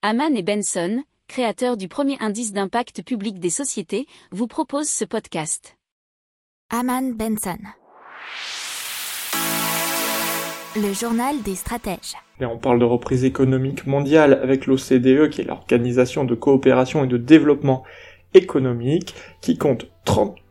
Haman et Benson, créateurs du premier indice d'impact public des sociétés, vous proposent ce podcast. Haman Benson. Le journal des stratèges. Et on parle de reprise économique mondiale avec l'OCDE, qui est l'Organisation de coopération et de développement économique, qui compte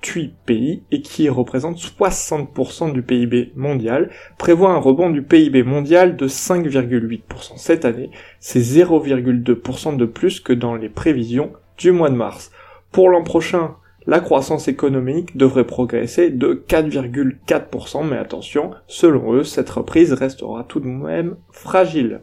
38 pays et qui représente 60% du PIB mondial, prévoit un rebond du PIB mondial de 5,8% cette année. C'est 0,2% de plus que dans les prévisions du mois de mars. Pour l'an prochain, la croissance économique devrait progresser de 4,4%, mais attention, selon eux, cette reprise restera tout de même fragile.